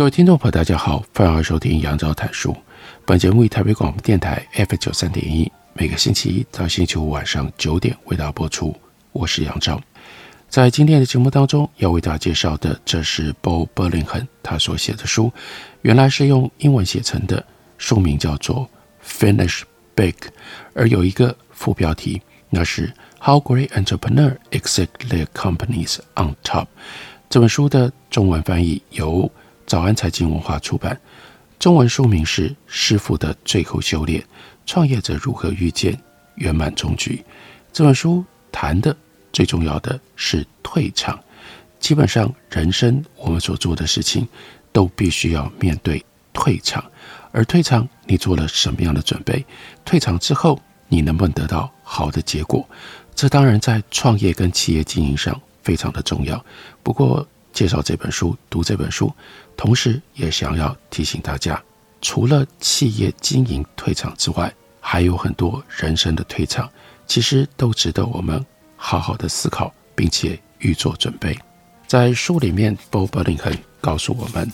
各位听众朋友，大家好，欢迎收听杨照谈书。本节目以台北广播电台 F 九三点一，每个星期一到星期五晚上九点为大家播出。我是杨照。在今天的节目当中，要为大家介绍的，这是 Bo Burlingham 他所写的书，原来是用英文写成的，书名叫做 Finish Big，而有一个副标题，那是 How Great Entrepreneurs Exit Their Companies on Top。这本书的中文翻译由早安财经文化出版，中文书名是《师傅的最后修炼：创业者如何遇见圆满终局》。这本书谈的最重要的是退场。基本上，人生我们所做的事情都必须要面对退场。而退场，你做了什么样的准备？退场之后，你能不能得到好的结果？这当然在创业跟企业经营上非常的重要。不过，介绍这本书，读这本书，同时也想要提醒大家，除了企业经营退场之外，还有很多人生的退场，其实都值得我们好好的思考，并且预做准备。在书里面，Bobberling 告诉我们，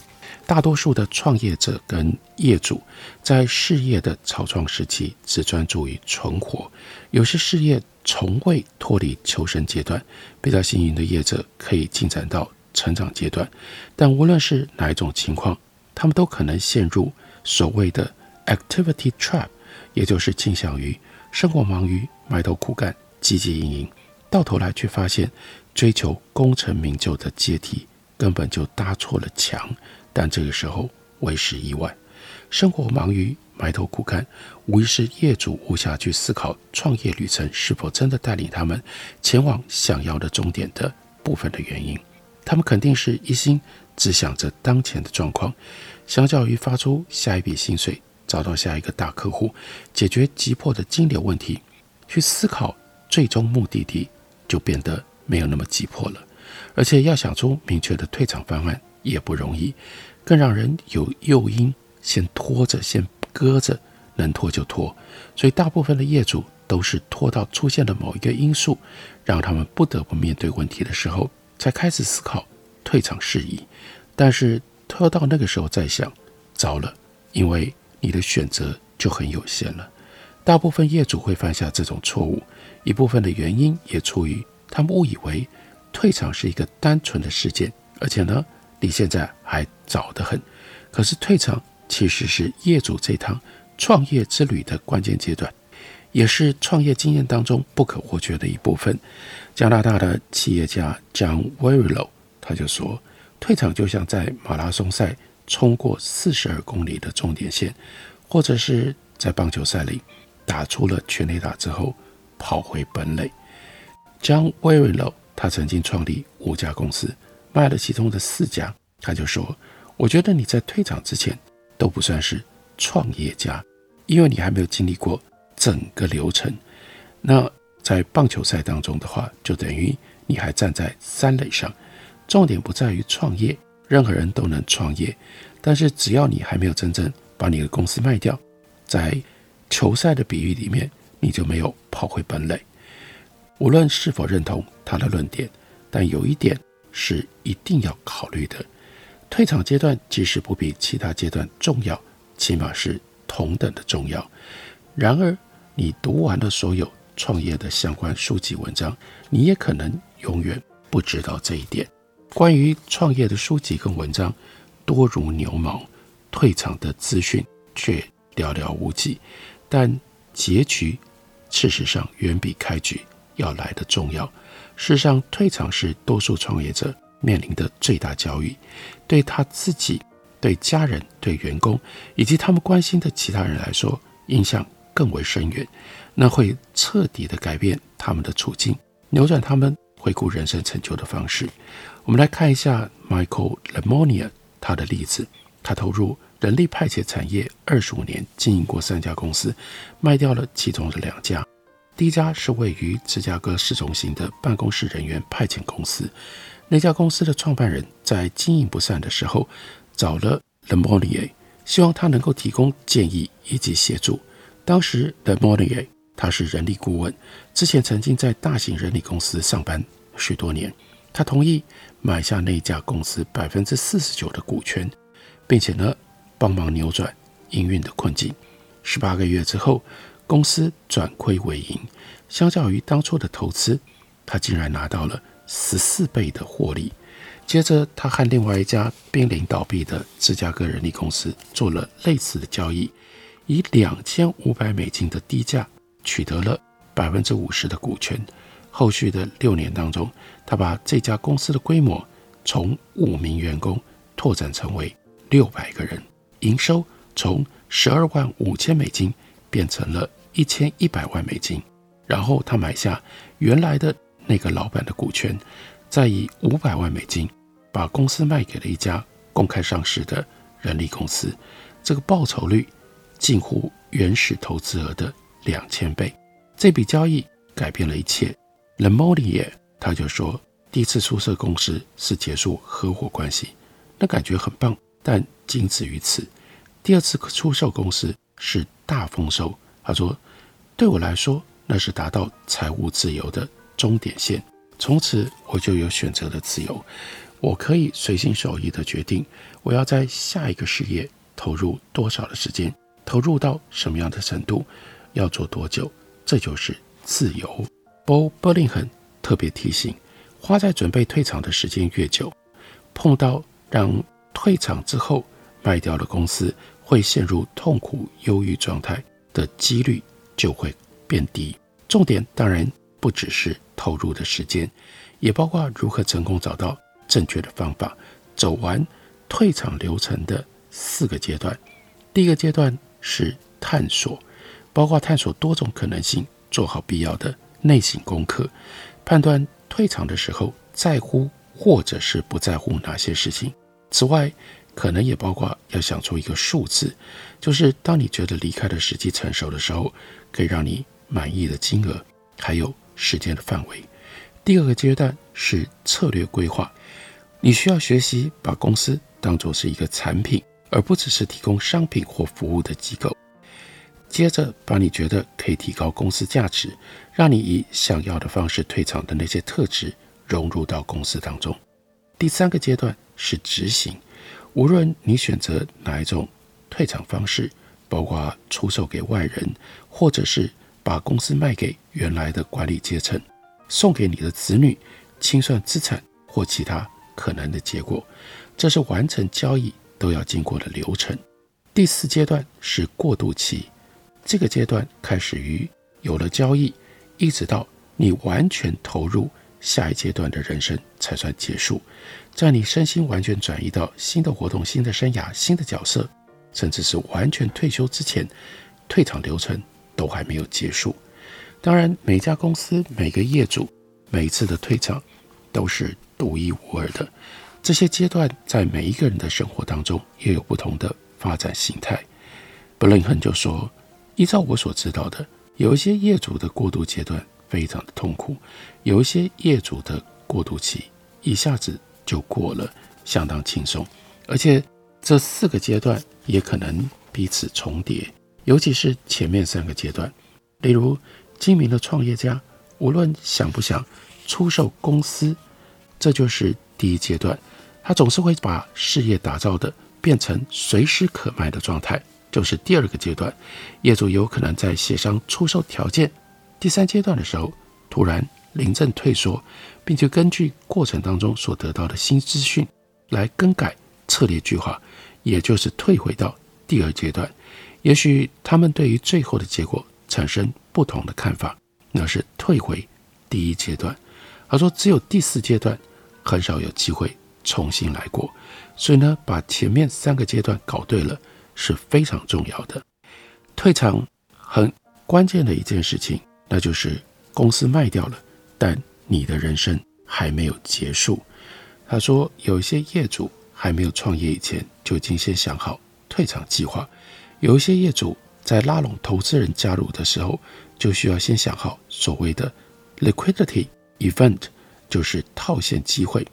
大多数的创业者跟业主在事业的草创时期只专注于存活，有些事业从未脱离求生阶段。比较幸运的业者可以进展到成长阶段，但无论是哪一种情况，他们都可能陷入所谓的 activity trap，也就是倾向于生活忙于埋头苦干、汲汲营营，到头来却发现追求功成名就的阶梯根本就搭错了墙。但这个时候为时已晚。生活忙于埋头苦干，无疑是业主无暇去思考创业旅程是否真的带领他们前往想要的终点的部分的原因。他们肯定是一心只想着当前的状况，相较于发出下一笔薪水、找到下一个大客户、解决急迫的金流问题，去思考最终目的地就变得没有那么急迫了。而且要想出明确的退场方案也不容易，更让人有诱因先拖着、先搁着，能拖就拖。所以大部分的业主都是拖到出现了某一个因素，让他们不得不面对问题的时候。才开始思考退场事宜，但是拖到那个时候再想，糟了，因为你的选择就很有限了。大部分业主会犯下这种错误，一部分的原因也出于他们误以为退场是一个单纯的事件，而且呢，你现在还早得很。可是退场其实是业主这趟创业之旅的关键阶段。也是创业经验当中不可或缺的一部分。加拿大的企业家 John Warrillow 他就说：“退场就像在马拉松赛冲过四十二公里的终点线，或者是在棒球赛里打出了全垒打之后跑回本垒。” John Warrillow 他曾经创立五家公司，卖了其中的四家。他就说：“我觉得你在退场之前都不算是创业家，因为你还没有经历过。”整个流程，那在棒球赛当中的话，就等于你还站在三垒上。重点不在于创业，任何人都能创业，但是只要你还没有真正把你的公司卖掉，在球赛的比喻里面，你就没有跑回本垒。无论是否认同他的论点，但有一点是一定要考虑的：退场阶段即使不比其他阶段重要，起码是同等的重要。然而，你读完了所有创业的相关书籍文章，你也可能永远不知道这一点。关于创业的书籍跟文章多如牛毛，退场的资讯却寥寥无几。但结局事实上远比开局要来得重要。事实上，退场是多数创业者面临的最大教育，对他自己、对家人、对员工以及他们关心的其他人来说，影响。更为深远，那会彻底的改变他们的处境，扭转他们回顾人生成就的方式。我们来看一下 Michael Lemonia 他的例子。他投入人力派遣产业二十五年，经营过三家公司，卖掉了其中的两家。第一家是位于芝加哥市中心的办公室人员派遣公司。那家公司的创办人在经营不善的时候，找了 Lemonia，希望他能够提供建议以及协助。当时 Lemonia 他是人力顾问，之前曾经在大型人力公司上班许多年。他同意买下那家公司百分之四十九的股权。并且呢，帮忙扭转营运的困境。十八个月之后，公司转亏为盈。相较于当初的投资，他竟然拿到了十四倍的获利。接着，他和另外一家濒临倒闭的芝加哥人力公司做了类似的交易，以两千五百美金的低价取得了百分之五十的股权。后续的六年当中，他把这家公司的规模从五名员工拓展成为六百个人，营收从十二万五千美金变成了一千一百万美金。然后他买下原来的那个老板的股权，再以五百万美金把公司卖给了一家公开上市的人力公司。这个报酬率近乎原始投资额的两千倍。这笔交易改变了一切。Lemonnier 他就说，第一次出售公司是结束合伙关系，那感觉很棒。但仅止于此。第二次出售公司是大丰收。他说：“对我来说，那是达到财务自由的终点线。从此，我就有选择的自由，我可以随心所欲地决定我要在下一个事业投入多少的时间，投入到什么样的程度，要做多久。这就是自由。” Bo Burlingham 特别提醒：花在准备退场的时间越久，碰到让退场之后卖掉了公司，会陷入痛苦忧郁状态的几率就会变低。重点当然不只是投入的时间，也包括如何成功找到正确的方法，走完退场流程的四个阶段。第一个阶段是探索，包括探索多种可能性，做好必要的内省功课，判断退场的时候在乎或者是不在乎哪些事情。此外，可能也包括要想出一个数字，就是当你觉得离开的时机成熟的时候，可以让你满意的金额，还有时间的范围。第二个阶段是策略规划，你需要学习把公司当作是一个产品，而不只是提供商品或服务的机构。接着，把你觉得可以提高公司价值，让你以想要的方式退场的那些特质融入到公司当中。第三个阶段。是执行，无论你选择哪一种退场方式，包括出售给外人，或者是把公司卖给原来的管理阶层，送给你的子女，清算资产或其他可能的结果，这是完成交易都要经过的流程。第四阶段是过渡期，这个阶段开始于有了交易，一直到你完全投入。下一阶段的人生才算结束，在你身心完全转移到新的活动、新的生涯、新的角色，甚至是完全退休之前，退场流程都还没有结束。当然，每家公司、每个业主、每次的退场都是独一无二的。这些阶段在每一个人的生活当中也有不同的发展形态。布林肯就说：“依照我所知道的，有一些业主的过渡阶段。”非常的痛苦，有一些业主的过渡期一下子就过了，相当轻松，而且这四个阶段也可能彼此重叠，尤其是前面三个阶段，例如精明的创业家，无论想不想出售公司，这就是第一阶段，他总是会把事业打造的变成随时可卖的状态，就是第二个阶段，业主有可能在协商出售条件。第三阶段的时候，突然临阵退缩，并且根据过程当中所得到的新资讯来更改策略计划，也就是退回到第二阶段。也许他们对于最后的结果产生不同的看法，那是退回第一阶段。他说，只有第四阶段很少有机会重新来过，所以呢，把前面三个阶段搞对了是非常重要的。退场很关键的一件事情。那就是公司卖掉了，但你的人生还没有结束。他说，有一些业主还没有创业以前就已经先想好退场计划，有一些业主在拉拢投资人加入的时候，就需要先想好所谓的 liquidity event，就是套现机会，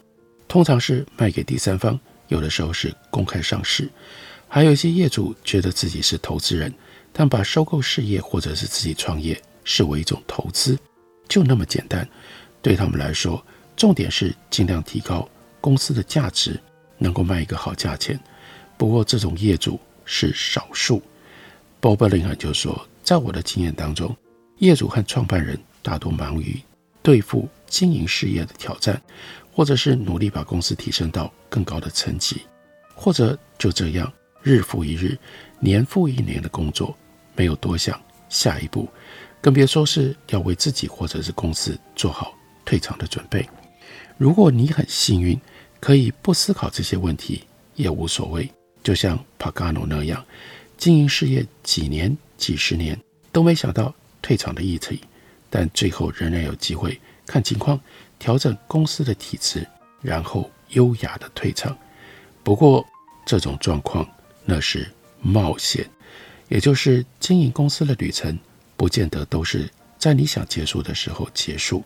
通常是卖给第三方，有的时候是公开上市。还有一些业主觉得自己是投资人，但把收购事业或者是自己创业视为一种投资，就那么简单。对他们来说，重点是尽量提高公司的价值，能够卖一个好价钱。不过这种业主是少数。鲍伯林汉就说，在我的经验当中，业主和创办人大多忙于对付经营事业的挑战，或者是努力把公司提升到更高的层级，或者就这样日复一日、年复一年的工作，没有多想下一步，更别说是要为自己或者是公司做好退场的准备。如果你很幸运，可以不思考这些问题也无所谓，就像帕加诺那样，经营事业几年、几十年都没想到退场的议题，但最后仍然有机会看情况调整公司的体制，然后优雅的退场。不过这种状况那是冒险，也就是经营公司的旅程不见得都是在你想结束的时候结束，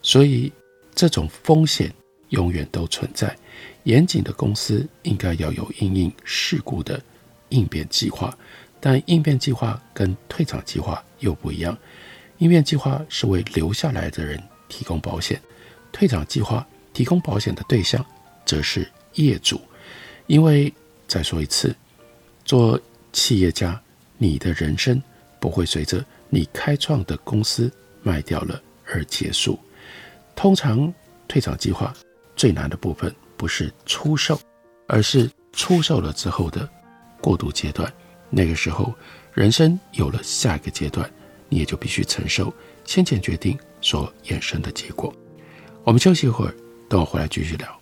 所以这种风险。永远都存在。严谨的公司应该要有因应事故的应变计划，但应变计划跟退场计划又不一样。应变计划是为留下来的人提供保险，退场计划提供保险的对象则是业主。因为再说一次，做企业家，你的人生不会随着你开创的公司卖掉了而结束。通常退场计划。最难的部分不是出售，而是出售了之后的过渡阶段。那个时候，人生有了下一个阶段，你也就必须承受先前决定所衍生的结果。我们休息一会儿，等我回来继续聊。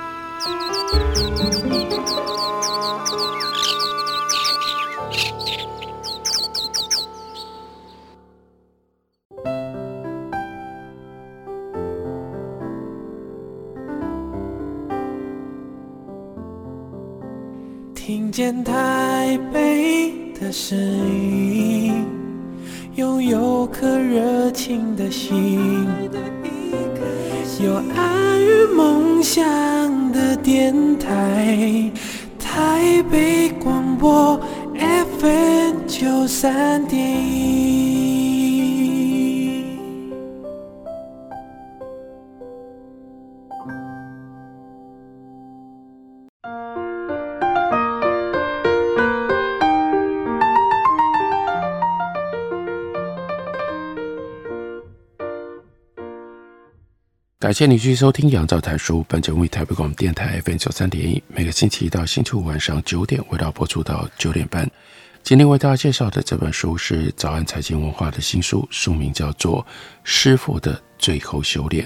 台北的声音，拥有颗热情的心，有爱与梦想的电台，台北广播 FM 九三点。感谢你继续收听《杨照谈书》，本节目为台北广播电台 FM 九三点一，每个星期一到星期五晚上九点，为大家播出到九点半。今天为大家介绍的这本书是早安财经文化的新书，书名叫做《师傅的最后修炼》。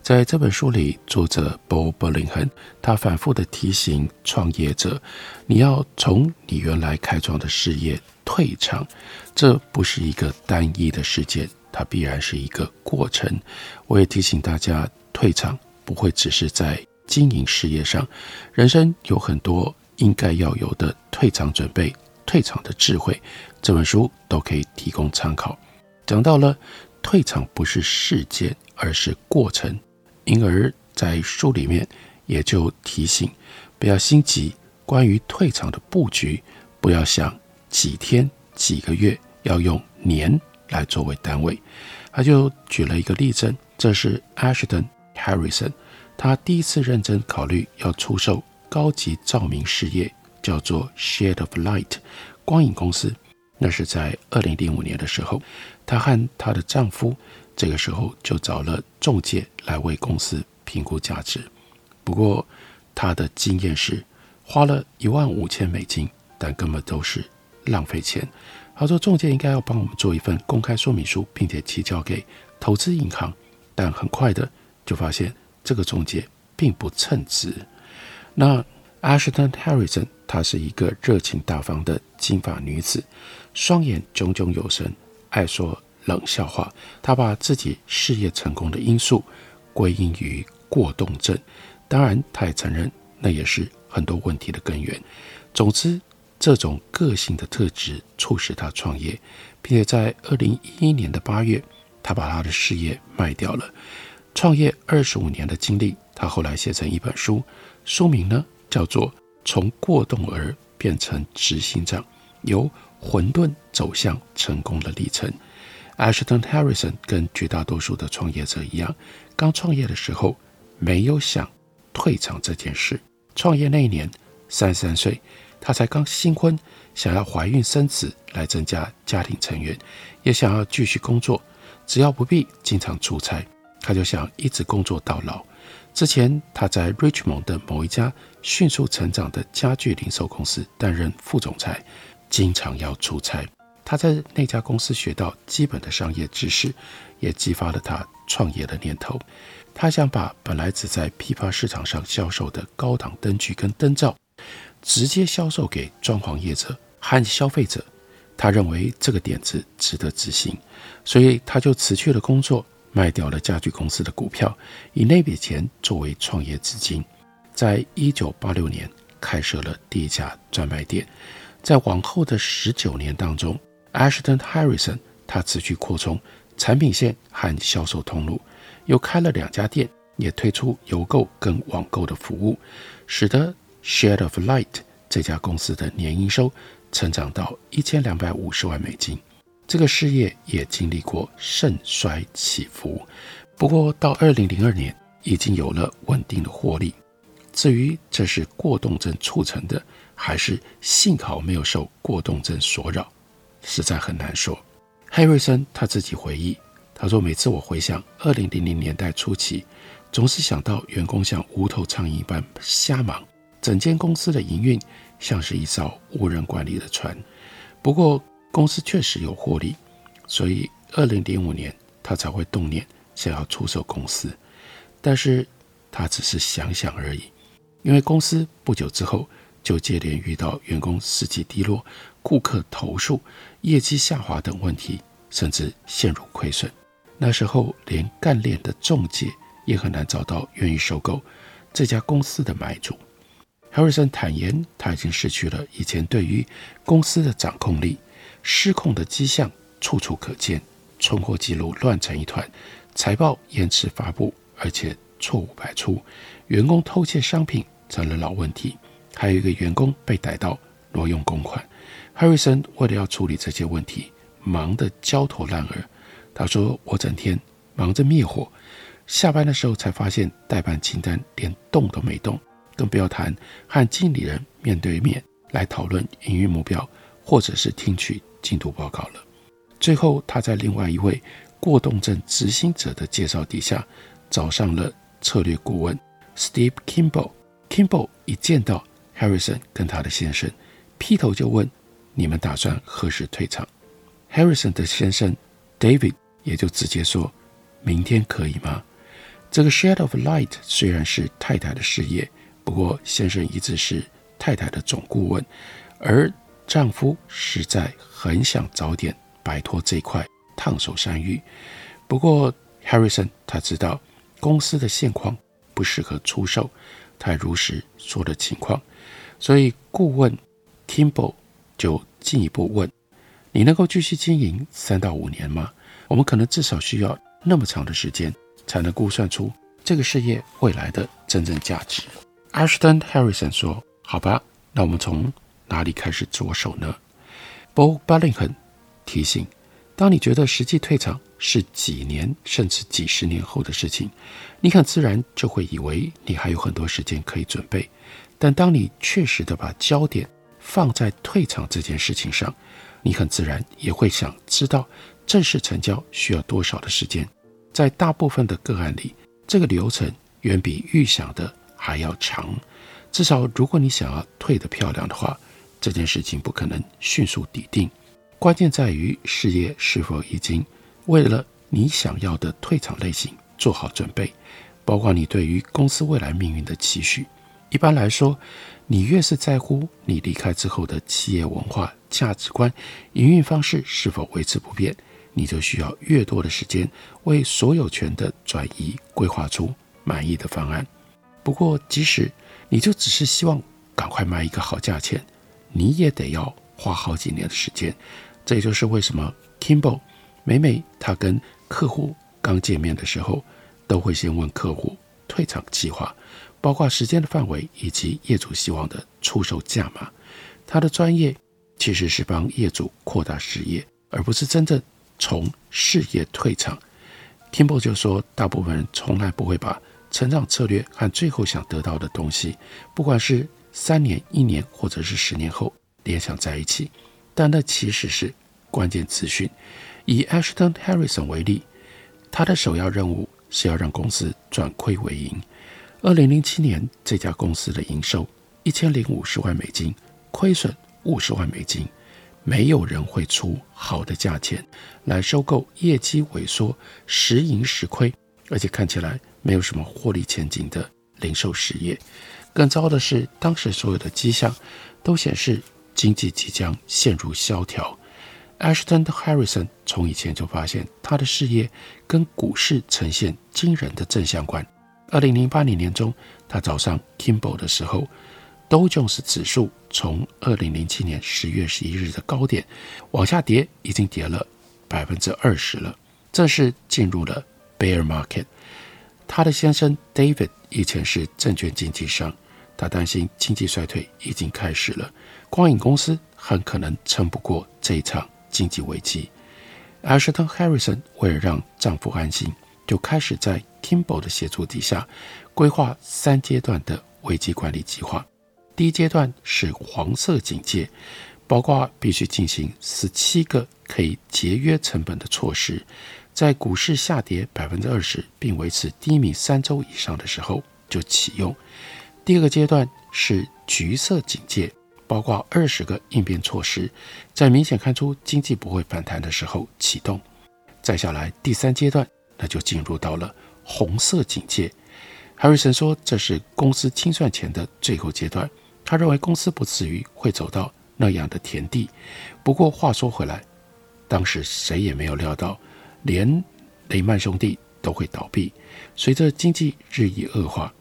在这本书里，作者 Bobberling 恨他反复的提醒创业者：你要从你原来开创的事业退场，这不是一个单一的事件。它必然是一个过程。我也提醒大家，退场不会只是在经营事业上，人生有很多应该要有的退场准备、退场的智慧。这本书都可以提供参考。讲到了退场不是事件，而是过程，因而在书里面也就提醒不要心急。关于退场的布局，不要想几天、几个月，要用年来作为单位。他就举了一个例证，这是 Ashton Harrison，他第一次认真考虑要出售高级照明事业，叫做 Shade of Light 光影公司。那是在二零零五年的时候，她和她的丈夫这个时候就找了中介来为公司评估价值。不过，她的经验是花了一万五千美金，但根本都是浪费钱。他说，中介应该要帮我们做一份公开说明书，并且提交给投资银行。但很快的就发现这个中介并不称职。那 Ashton Harrison，她是一个热情大方的金发女子，双眼炯炯有神，爱说冷笑话。她把自己事业成功的因素归因于过动症，当然，她也承认那也是很多问题的根源。总之，这种个性的特质促使她创业，并且在二零一一年的八月，她把她的事业卖掉了。创业二十五年的经历，他后来写成一本书，书名呢？叫做从过动儿变成执行长，由混沌走向成功的历程。Ashton Harrison 跟绝大多数的创业者一样，刚创业的时候没有想退场这件事。创业那一年，三十三岁，他才刚新婚，想要怀孕生子来增加家庭成员，也想要继续工作，只要不必经常出差，他就想一直工作到老。之前，他在 Richmond 的某一家迅速成长的家具零售公司担任副总裁，经常要出差。他在那家公司学到基本的商业知识，也激发了他创业的念头。他想把本来只在批发市场上销售的高档灯具跟灯罩，直接销售给装潢业者和消费者。他认为这个点子值得执行，所以他就辞去了工作。卖掉了家具公司的股票，以那笔钱作为创业资金，在一九八六年开设了第一家专卖店。在往后的十九年当中，Ashton Harrison 他持续扩充产品线和销售通路，又开了两家店，也推出邮购跟网购的服务，使得 Shade of Light 这家公司的年营收成长到一千两百五十万美金。这个事业也经历过盛衰起伏，不过到二零零二年已经有了稳定的获利。至于这是过动症促成的，还是幸好没有受过动症所扰，实在很难说。海瑞森他自己回忆，他说：“每次我回想二零零零年代初期，总是想到员工像无头苍蝇一般瞎忙，整间公司的营运像是一艘无人管理的船。”不过，公司确实有获利，所以二零零五年他才会动念想要出售公司，但是他只是想想而已，因为公司不久之后就接连遇到员工士气低落、顾客投诉、业绩下滑等问题，甚至陷入亏损。那时候连干练的仲介也很难找到愿意收购这家公司的买主。Harrison 坦言，他已经失去了以前对于公司的掌控力。失控的迹象处处可见，存货记录乱成一团，财报延迟发布，而且错误百出，员工偷窃商品成了老问题，还有一个员工被逮到挪用公款。哈瑞森为了要处理这些问题，忙得焦头烂额。他说：“我整天忙着灭火，下班的时候才发现代办清单连动都没动，更不要谈和经理人面对面来讨论营运目标，或者是听取。”进度报告了。最后，他在另外一位过动症执行者的介绍底下，找上了策略顾问 Steve Kimball。Kimball 一见到 Harrison 跟他的先生，劈头就问：“你们打算何时退场？”Harrison 的先生 David 也就直接说：“明天可以吗？”这个 Shade of Light 虽然是太太的事业，不过先生一直是太太的总顾问，而丈夫实在很想早点摆脱这块烫手山芋，不过 Harrison 他知道公司的现况不适合出售，他如实说了情况，所以顾问 Kimball 就进一步问：“你能够继续经营三到五年吗？我们可能至少需要那么长的时间，才能估算出这个事业未来的真正价值。” Ashton Harrison 说：“好吧，那我们从。”哪里开始着手呢 Bo Bullington 提醒：当你觉得实际退场是几年甚至几十年后的事情，你很自然就会以为你还有很多时间可以准备。但当你确实的把焦点放在退场这件事情上，你很自然也会想知道正式成交需要多少的时间。在大部分的个案里，这个流程远比预想的还要长。至少，如果你想要退得漂亮的话，这件事情不可能迅速抵定。关键在于事业是否已经为了你想要的退场类型做好准备，包括你对于公司未来命运的期许。一般来说，你越是在乎你离开之后的企业文化、价值观、营运方式是否维持不变。你就需要越多的时间为所有权的转移规划出满意的方案。不过，即使你就只是希望赶快卖一个好价钱，你也得要花好几年的时间。这也就是为什么 Kimbo 每每他跟客户刚见面的时候，都会先问客户退场计划，包括时间的范围以及业主希望的出售价码。他的专业其实是帮业主扩大事业，而不是真正。从事业退场 Kimbo 就说，大部分人从来不会把成长策略和最后想得到的东西，不管是三年、一年或者是十年后联想在一起，但那其实是关键资讯。以 Ashton Harrison 为例，他的首要任务是要让公司转亏为盈。二零零七年，这家公司的营收一千零五十万美金，亏损五十万美金。没有人会出好的价钱来收购业绩萎缩、时盈时亏，而且看起来没有什么获利前景的零售事业。更糟的是，当时所有的迹象都显示经济即将陷入萧条。Ashton Harrison 从以前就发现他的事业跟股市呈现惊人的正相关。二零零八年年中，他早上 Kimball 的时候。道琼斯指数从二零零七年十月十一日的高点往下跌，已经跌了百分之二十了，这是进入了 bear market。他的先生 David 以前是证券经纪商，他担心经济衰退已经开始了，光影公司很可能撑不过这一场经济危机。Ashton Harrison 为了让丈夫安心，就开始在 Kimball 的协助底下规划三阶段的危机管理计划。第一阶段是黄色警戒，包括必须进行十七个可以节约成本的措施，在股市下跌百分之二十并维持低迷三周以上的时候就启用。第二个阶段是橘色警戒，包括二十个应变措施，在明显看出经济不会反弹的时候启动。再下来第三阶段，那就进入到了红色警戒。海瑞森说，这是公司清算前的最后阶段。他认为公司不至于会走到那样的田地。不过话说回来，当时谁也没有料到，连雷曼兄弟都会倒闭。随着经济日益恶化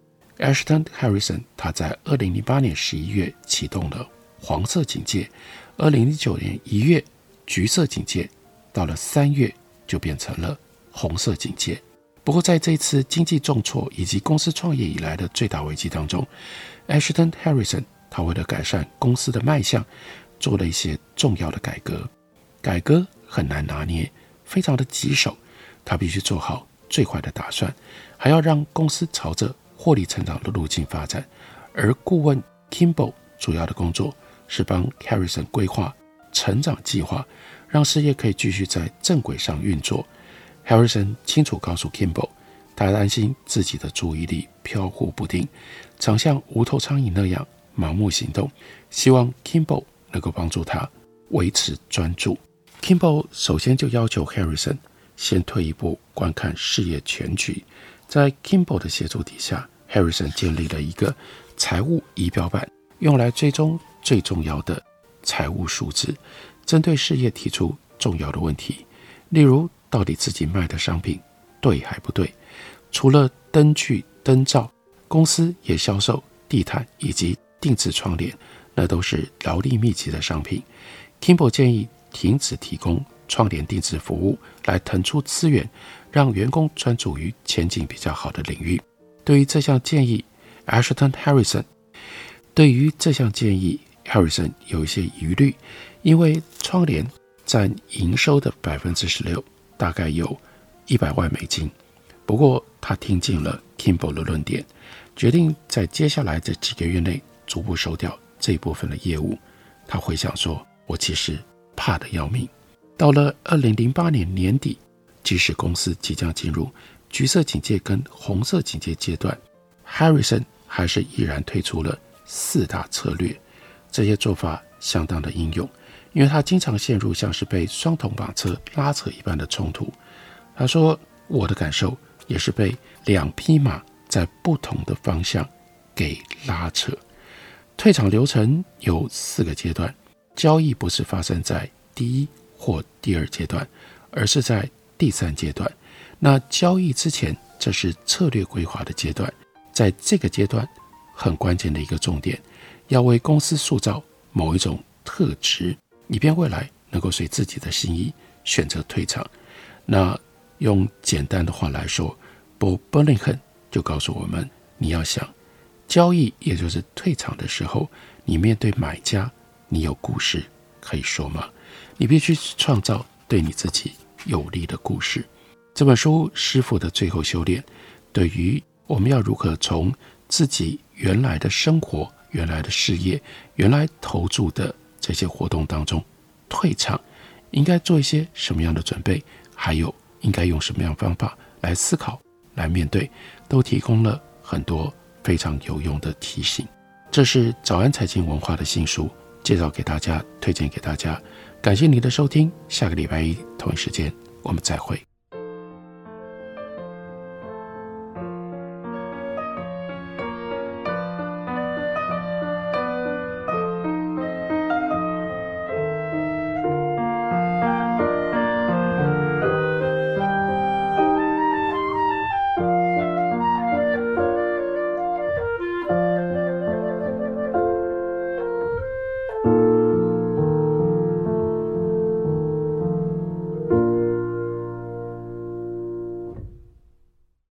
，Ashton Harrison 他在二零零八年十一月启动了黄色警戒，二零零九年一月橘色警戒，到了三月就变成了红色警戒。不过在这次经济重挫以及公司创业以来的最大危机当中，Ashton Harrison，他为了改善公司的卖相，做了一些重要的改革。改革很难拿捏，非常的棘手，他必须做好最坏的打算，还要让公司朝着获利成长的路径发展。而顾问 Kimball 主要的工作是帮 Harrison 规划成长计划，让事业可以继续在正轨上运作。Harrison 清楚告诉 Kimball，他担心自己的注意力飘忽不定。常像无头苍蝇那样盲目行动，希望 Kimball 能够帮助他维持专注。Kimball 首先就要求 Harrison 先退一步观看事业全局。在 Kimball 的协助底下，Harrison 建立了一个财务仪表板，用来追踪最重要的财务数字，针对事业提出重要的问题，例如到底自己卖的商品对还不对？除了灯具、灯罩。公司也销售地毯以及定制窗帘，那都是劳力密集的商品。Kimball 建议停止提供窗帘定制服务，来腾出资源，让员工专注于前景比较好的领域。对于这项建议，Ashton Harrison 对于这项建议，Harrison 有一些疑虑，因为窗帘占营收的百分之十六，大概有一百万美金。不过他听进了 Kimball 的论点，决定在接下来的几个月内逐步收掉这一部分的业务。他回想说：“我其实怕得要命。”到了二零零八年年底，即使公司即将进入橘色警戒跟红色警戒阶段，Harrison 还是毅然推出了四大策略。这些做法相当的英勇，因为他经常陷入像是被双头马车拉扯一般的冲突。他说：“我的感受也是被两匹马在不同的方向给拉扯。”退场流程有四个阶段，交易不是发生在第一或第二阶段，而是在第三阶段。那交易之前，这是策略规划的阶段，在这个阶段很关键的一个重点。要为公司塑造某一种特质，以便未来能够随自己的心意选择退场。那用简单的话来说，Bob Burlingham 就告诉我们：你要想交易，也就是退场的时候，你面对买家，你有故事可以说吗？你必须创造对你自己有利的故事。这本书《师傅的最后修炼》，对于我们要如何从自己原来的生活。原来的事业，原来投注的这些活动当中，退场应该做一些什么样的准备？还有应该用什么样方法来思考、来面对，都提供了很多非常有用的提醒。这是早安财经文化的新书，介绍给大家，推荐给大家。感谢你的收听，下个礼拜一同一时间我们再会。